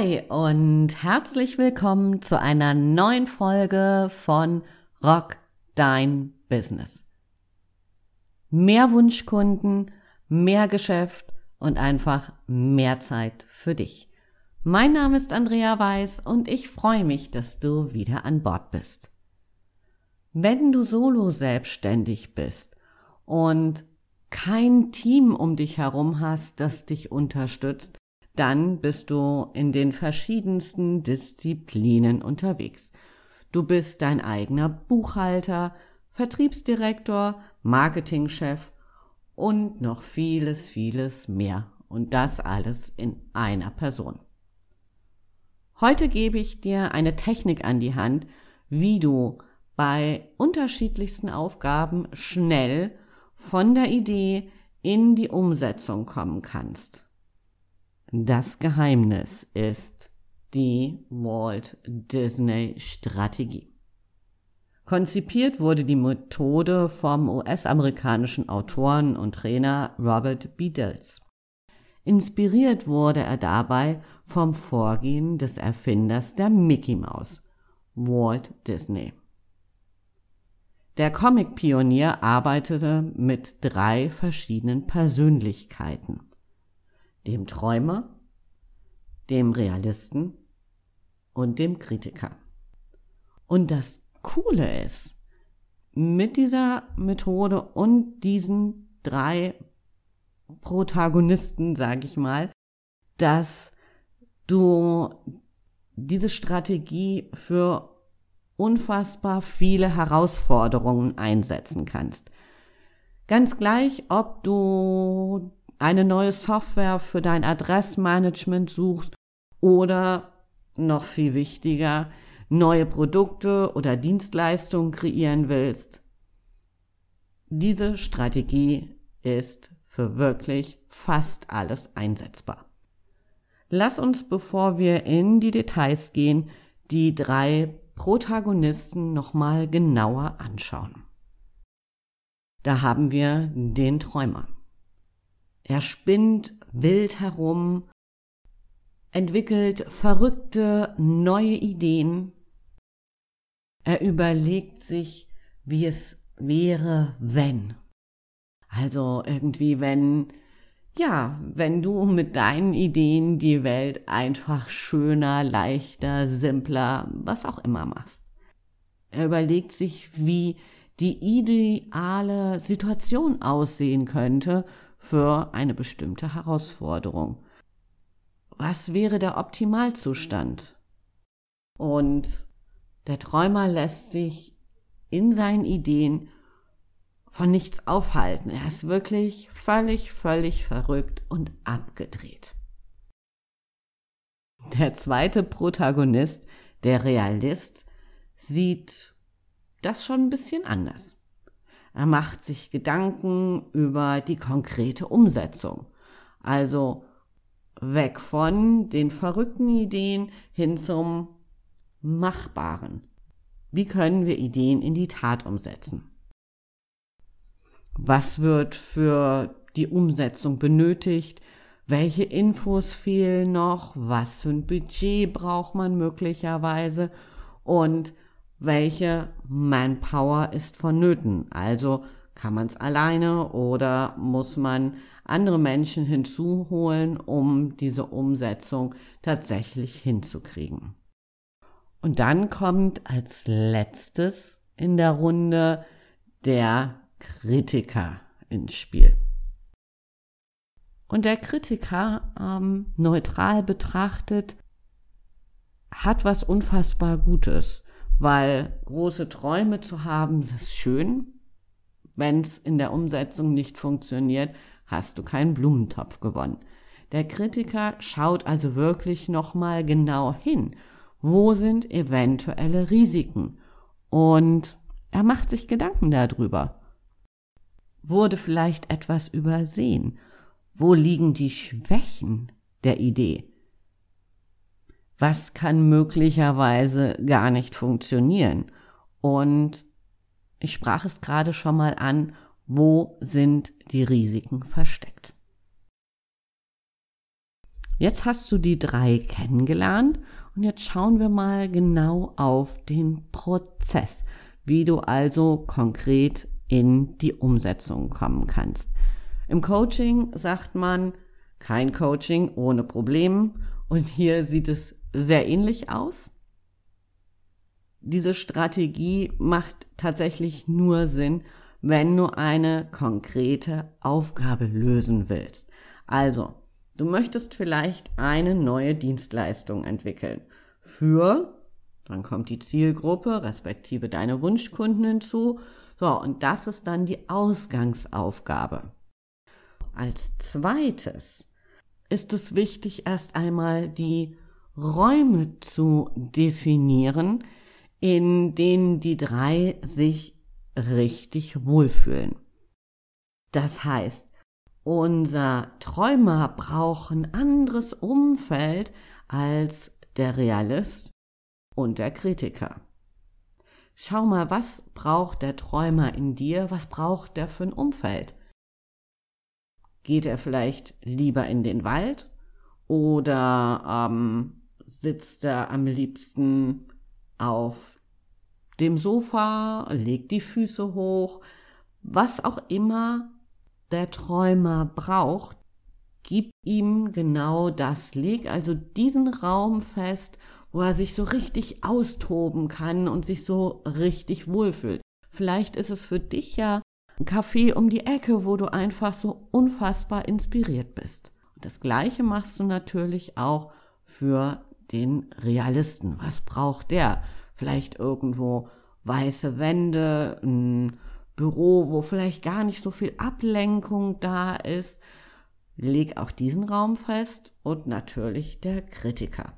Hi und herzlich willkommen zu einer neuen Folge von Rock Dein Business. Mehr Wunschkunden, mehr Geschäft und einfach mehr Zeit für dich. Mein Name ist Andrea Weiß und ich freue mich, dass du wieder an Bord bist. Wenn du solo selbstständig bist und kein Team um dich herum hast, das dich unterstützt, dann bist du in den verschiedensten Disziplinen unterwegs. Du bist dein eigener Buchhalter, Vertriebsdirektor, Marketingchef und noch vieles, vieles mehr. Und das alles in einer Person. Heute gebe ich dir eine Technik an die Hand, wie du bei unterschiedlichsten Aufgaben schnell von der Idee in die Umsetzung kommen kannst. Das Geheimnis ist die Walt Disney Strategie. Konzipiert wurde die Methode vom US-amerikanischen Autoren und Trainer Robert B. Dills. Inspiriert wurde er dabei vom Vorgehen des Erfinders der Mickey Mouse, Walt Disney. Der Comic-Pionier arbeitete mit drei verschiedenen Persönlichkeiten dem Träumer, dem Realisten und dem Kritiker. Und das Coole ist, mit dieser Methode und diesen drei Protagonisten, sage ich mal, dass du diese Strategie für unfassbar viele Herausforderungen einsetzen kannst. Ganz gleich, ob du eine neue Software für dein Adressmanagement suchst oder noch viel wichtiger, neue Produkte oder Dienstleistungen kreieren willst. Diese Strategie ist für wirklich fast alles einsetzbar. Lass uns, bevor wir in die Details gehen, die drei Protagonisten nochmal genauer anschauen. Da haben wir den Träumer. Er spinnt wild herum, entwickelt verrückte neue Ideen. Er überlegt sich, wie es wäre, wenn. Also irgendwie, wenn, ja, wenn du mit deinen Ideen die Welt einfach schöner, leichter, simpler, was auch immer machst. Er überlegt sich, wie die ideale Situation aussehen könnte für eine bestimmte Herausforderung. Was wäre der Optimalzustand? Und der Träumer lässt sich in seinen Ideen von nichts aufhalten. Er ist wirklich völlig, völlig verrückt und abgedreht. Der zweite Protagonist, der Realist, sieht das schon ein bisschen anders. Er macht sich Gedanken über die konkrete Umsetzung. Also weg von den verrückten Ideen hin zum Machbaren. Wie können wir Ideen in die Tat umsetzen? Was wird für die Umsetzung benötigt? Welche Infos fehlen noch? Was für ein Budget braucht man möglicherweise? Und welche Manpower ist vonnöten. Also kann man es alleine oder muss man andere Menschen hinzuholen, um diese Umsetzung tatsächlich hinzukriegen. Und dann kommt als letztes in der Runde der Kritiker ins Spiel. Und der Kritiker, ähm, neutral betrachtet, hat was unfassbar Gutes weil große Träume zu haben, das ist schön. Wenn es in der Umsetzung nicht funktioniert, hast du keinen Blumentopf gewonnen. Der Kritiker schaut also wirklich nochmal genau hin. Wo sind eventuelle Risiken? Und er macht sich Gedanken darüber. Wurde vielleicht etwas übersehen? Wo liegen die Schwächen der Idee? Was kann möglicherweise gar nicht funktionieren. Und ich sprach es gerade schon mal an, wo sind die Risiken versteckt. Jetzt hast du die drei kennengelernt und jetzt schauen wir mal genau auf den Prozess, wie du also konkret in die Umsetzung kommen kannst. Im Coaching sagt man, kein Coaching ohne Problem und hier sieht es sehr ähnlich aus. Diese Strategie macht tatsächlich nur Sinn, wenn du eine konkrete Aufgabe lösen willst. Also, du möchtest vielleicht eine neue Dienstleistung entwickeln. Für, dann kommt die Zielgruppe, respektive deine Wunschkunden hinzu. So, und das ist dann die Ausgangsaufgabe. Als zweites ist es wichtig, erst einmal die Räume zu definieren, in denen die drei sich richtig wohlfühlen. Das heißt, unser Träumer braucht ein anderes Umfeld als der Realist und der Kritiker. Schau mal, was braucht der Träumer in dir? Was braucht der für ein Umfeld? Geht er vielleicht lieber in den Wald oder ähm, sitzt er am liebsten auf dem Sofa, legt die Füße hoch, was auch immer der Träumer braucht, gib ihm genau das. Leg also diesen Raum fest, wo er sich so richtig austoben kann und sich so richtig wohlfühlt. Vielleicht ist es für dich ja ein Café um die Ecke, wo du einfach so unfassbar inspiriert bist. Und das Gleiche machst du natürlich auch für den Realisten. Was braucht der? Vielleicht irgendwo weiße Wände, ein Büro, wo vielleicht gar nicht so viel Ablenkung da ist. Leg auch diesen Raum fest und natürlich der Kritiker.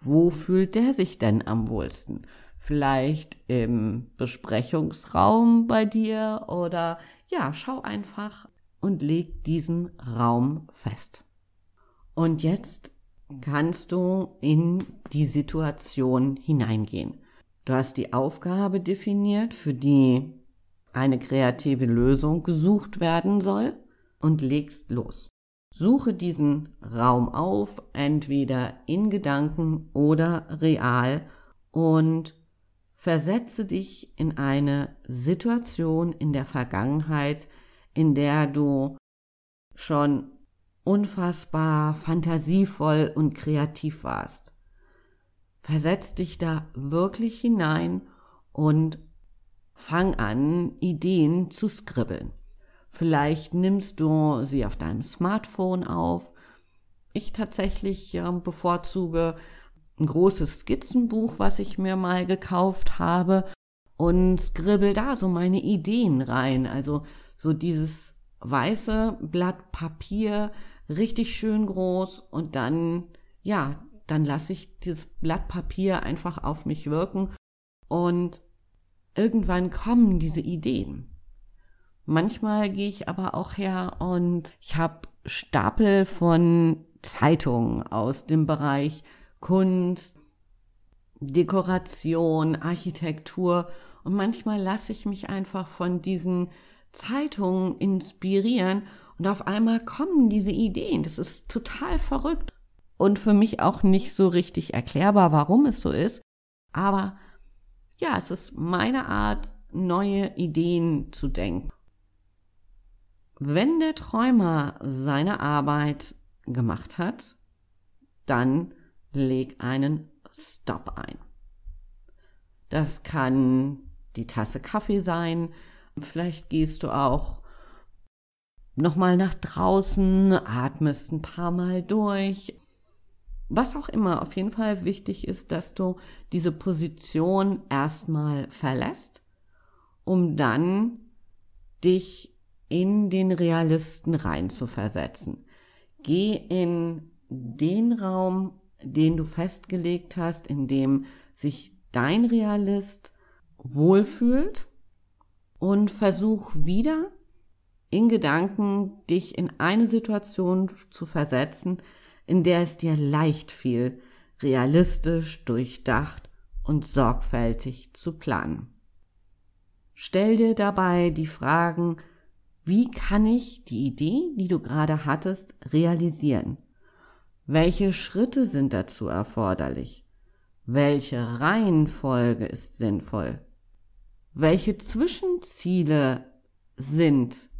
Wo fühlt der sich denn am wohlsten? Vielleicht im Besprechungsraum bei dir oder ja, schau einfach und leg diesen Raum fest. Und jetzt kannst du in die Situation hineingehen. Du hast die Aufgabe definiert, für die eine kreative Lösung gesucht werden soll und legst los. Suche diesen Raum auf, entweder in Gedanken oder real und versetze dich in eine Situation in der Vergangenheit, in der du schon unfassbar fantasievoll und kreativ warst. Versetz dich da wirklich hinein und fang an, Ideen zu skribbeln. Vielleicht nimmst du sie auf deinem Smartphone auf. Ich tatsächlich bevorzuge ein großes Skizzenbuch, was ich mir mal gekauft habe und skribbel da so meine Ideen rein. Also so dieses weiße Blatt Papier, richtig schön groß und dann, ja, dann lasse ich dieses Blatt Papier einfach auf mich wirken und irgendwann kommen diese Ideen. Manchmal gehe ich aber auch her und ich habe Stapel von Zeitungen aus dem Bereich Kunst, Dekoration, Architektur und manchmal lasse ich mich einfach von diesen Zeitungen inspirieren und auf einmal kommen diese Ideen. Das ist total verrückt und für mich auch nicht so richtig erklärbar, warum es so ist. Aber ja, es ist meine Art, neue Ideen zu denken. Wenn der Träumer seine Arbeit gemacht hat, dann leg einen Stop ein. Das kann die Tasse Kaffee sein. Vielleicht gehst du auch nochmal nach draußen, atmest ein paar Mal durch. Was auch immer, auf jeden Fall wichtig ist, dass du diese Position erstmal verlässt, um dann dich in den Realisten reinzuversetzen. Geh in den Raum, den du festgelegt hast, in dem sich dein Realist wohlfühlt und versuch wieder in Gedanken dich in eine Situation zu versetzen, in der es dir leicht fiel, realistisch, durchdacht und sorgfältig zu planen. Stell dir dabei die Fragen, wie kann ich die Idee, die du gerade hattest, realisieren? Welche Schritte sind dazu erforderlich? Welche Reihenfolge ist sinnvoll? Welche Zwischenziele sind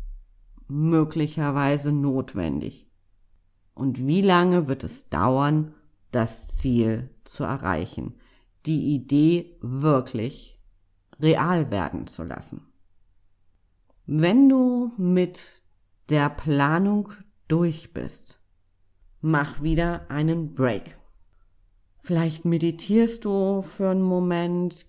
möglicherweise notwendig? Und wie lange wird es dauern, das Ziel zu erreichen, die Idee wirklich real werden zu lassen? Wenn du mit der Planung durch bist, mach wieder einen Break. Vielleicht meditierst du für einen Moment,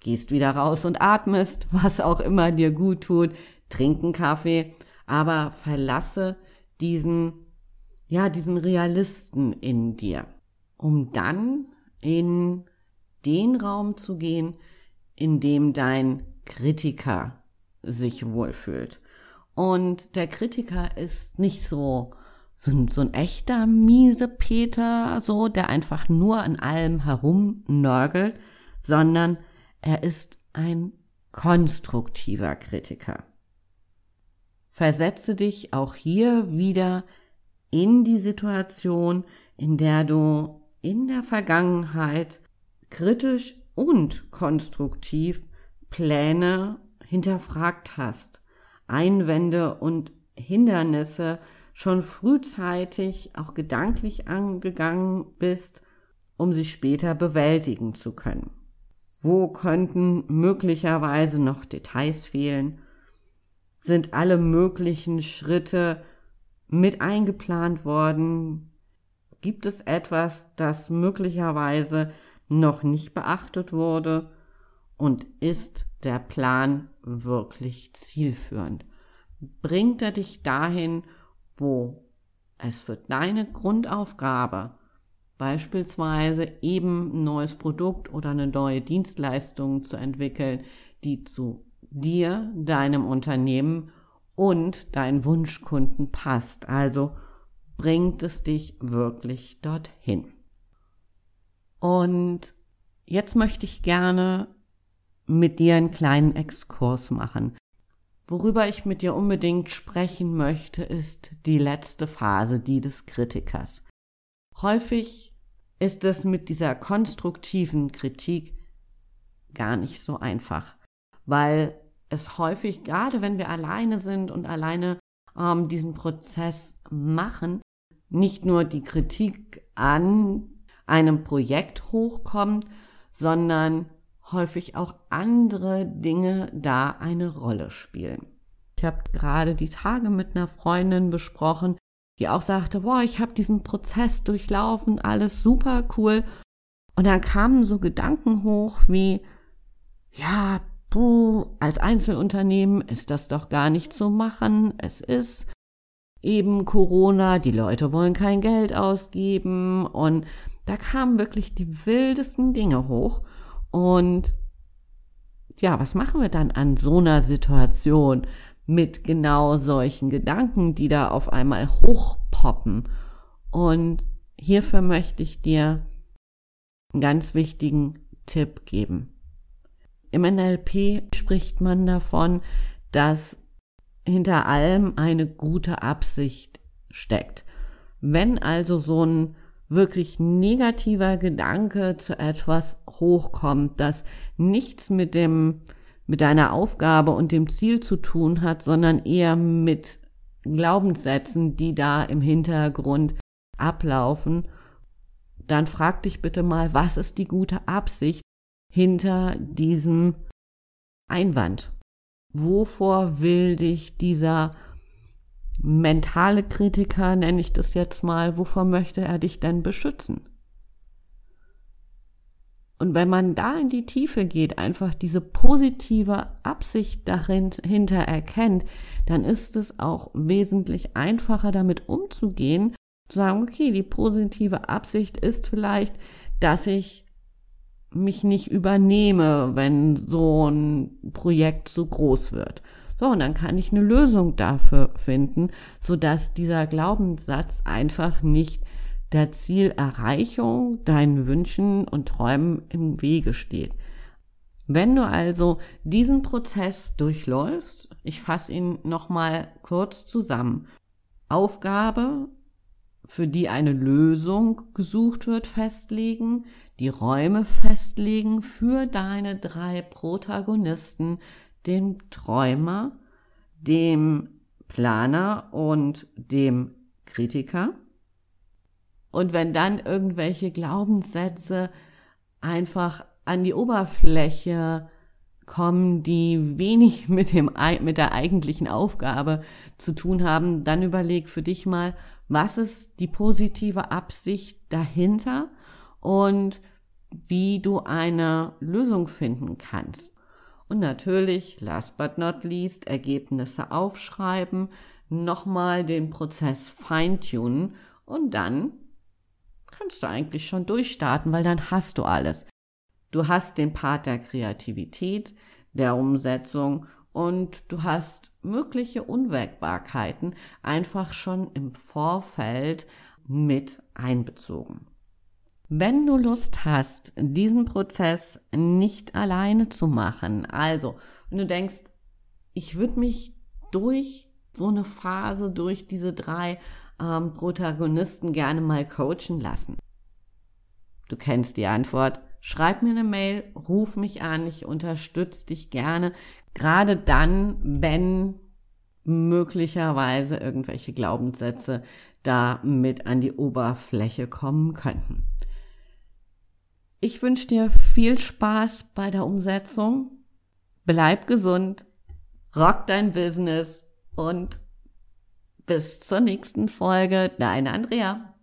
gehst wieder raus und atmest, was auch immer dir gut tut, trinken Kaffee, aber verlasse diesen, ja, diesen Realisten in dir, um dann in den Raum zu gehen, in dem dein Kritiker sich wohlfühlt. Und der Kritiker ist nicht so so ein, so ein echter miese Peter, so, der einfach nur an allem herumnörgelt, sondern er ist ein konstruktiver Kritiker. Versetze dich auch hier wieder in die Situation, in der du in der Vergangenheit kritisch und konstruktiv Pläne hinterfragt hast, Einwände und Hindernisse schon frühzeitig auch gedanklich angegangen bist, um sie später bewältigen zu können. Wo könnten möglicherweise noch Details fehlen? Sind alle möglichen Schritte mit eingeplant worden? Gibt es etwas, das möglicherweise noch nicht beachtet wurde? Und ist der Plan wirklich zielführend? Bringt er dich dahin, wo es für deine Grundaufgabe, beispielsweise eben ein neues Produkt oder eine neue Dienstleistung zu entwickeln, die zu dir, deinem Unternehmen und deinen Wunschkunden passt. Also bringt es dich wirklich dorthin. Und jetzt möchte ich gerne mit dir einen kleinen Exkurs machen. Worüber ich mit dir unbedingt sprechen möchte, ist die letzte Phase, die des Kritikers. Häufig ist es mit dieser konstruktiven Kritik gar nicht so einfach, weil es häufig, gerade wenn wir alleine sind und alleine ähm, diesen Prozess machen, nicht nur die Kritik an einem Projekt hochkommt, sondern häufig auch andere Dinge da eine Rolle spielen. Ich habe gerade die Tage mit einer Freundin besprochen, die auch sagte, boah, ich habe diesen Prozess durchlaufen, alles super cool. Und dann kamen so Gedanken hoch wie, ja, puh, als Einzelunternehmen ist das doch gar nicht zu machen. Es ist eben Corona, die Leute wollen kein Geld ausgeben und da kamen wirklich die wildesten Dinge hoch. Und ja, was machen wir dann an so einer Situation mit genau solchen Gedanken, die da auf einmal hochpoppen? Und hierfür möchte ich dir einen ganz wichtigen Tipp geben. Im NLP spricht man davon, dass hinter allem eine gute Absicht steckt. Wenn also so ein wirklich negativer Gedanke zu etwas hochkommt, das nichts mit dem, mit deiner Aufgabe und dem Ziel zu tun hat, sondern eher mit Glaubenssätzen, die da im Hintergrund ablaufen, dann frag dich bitte mal, was ist die gute Absicht hinter diesem Einwand? Wovor will dich dieser mentale Kritiker, nenne ich das jetzt mal, wovor möchte er dich denn beschützen? Und wenn man da in die Tiefe geht, einfach diese positive Absicht dahinter erkennt, dann ist es auch wesentlich einfacher damit umzugehen, zu sagen, okay, die positive Absicht ist vielleicht, dass ich mich nicht übernehme, wenn so ein Projekt zu groß wird, so, und dann kann ich eine Lösung dafür finden, sodass dieser Glaubenssatz einfach nicht der Zielerreichung, deinen Wünschen und Träumen im Wege steht. Wenn du also diesen Prozess durchläufst, ich fasse ihn nochmal kurz zusammen. Aufgabe, für die eine Lösung gesucht wird, festlegen, die Räume festlegen für deine drei Protagonisten, dem Träumer, dem Planer und dem Kritiker. Und wenn dann irgendwelche Glaubenssätze einfach an die Oberfläche kommen, die wenig mit, dem, mit der eigentlichen Aufgabe zu tun haben, dann überleg für dich mal, was ist die positive Absicht dahinter und wie du eine Lösung finden kannst. Und natürlich, last but not least, Ergebnisse aufschreiben, nochmal den Prozess feintunen und dann kannst du eigentlich schon durchstarten, weil dann hast du alles. Du hast den Part der Kreativität, der Umsetzung und du hast mögliche Unwägbarkeiten einfach schon im Vorfeld mit einbezogen. Wenn du Lust hast, diesen Prozess nicht alleine zu machen, also wenn du denkst, ich würde mich durch so eine Phase, durch diese drei ähm, Protagonisten gerne mal coachen lassen. Du kennst die Antwort schreib mir eine Mail, ruf mich an, ich unterstütze dich gerne. Gerade dann, wenn möglicherweise irgendwelche Glaubenssätze da mit an die Oberfläche kommen könnten. Ich wünsche dir viel Spaß bei der Umsetzung. Bleib gesund, rock dein Business und bis zur nächsten Folge. Deine Andrea.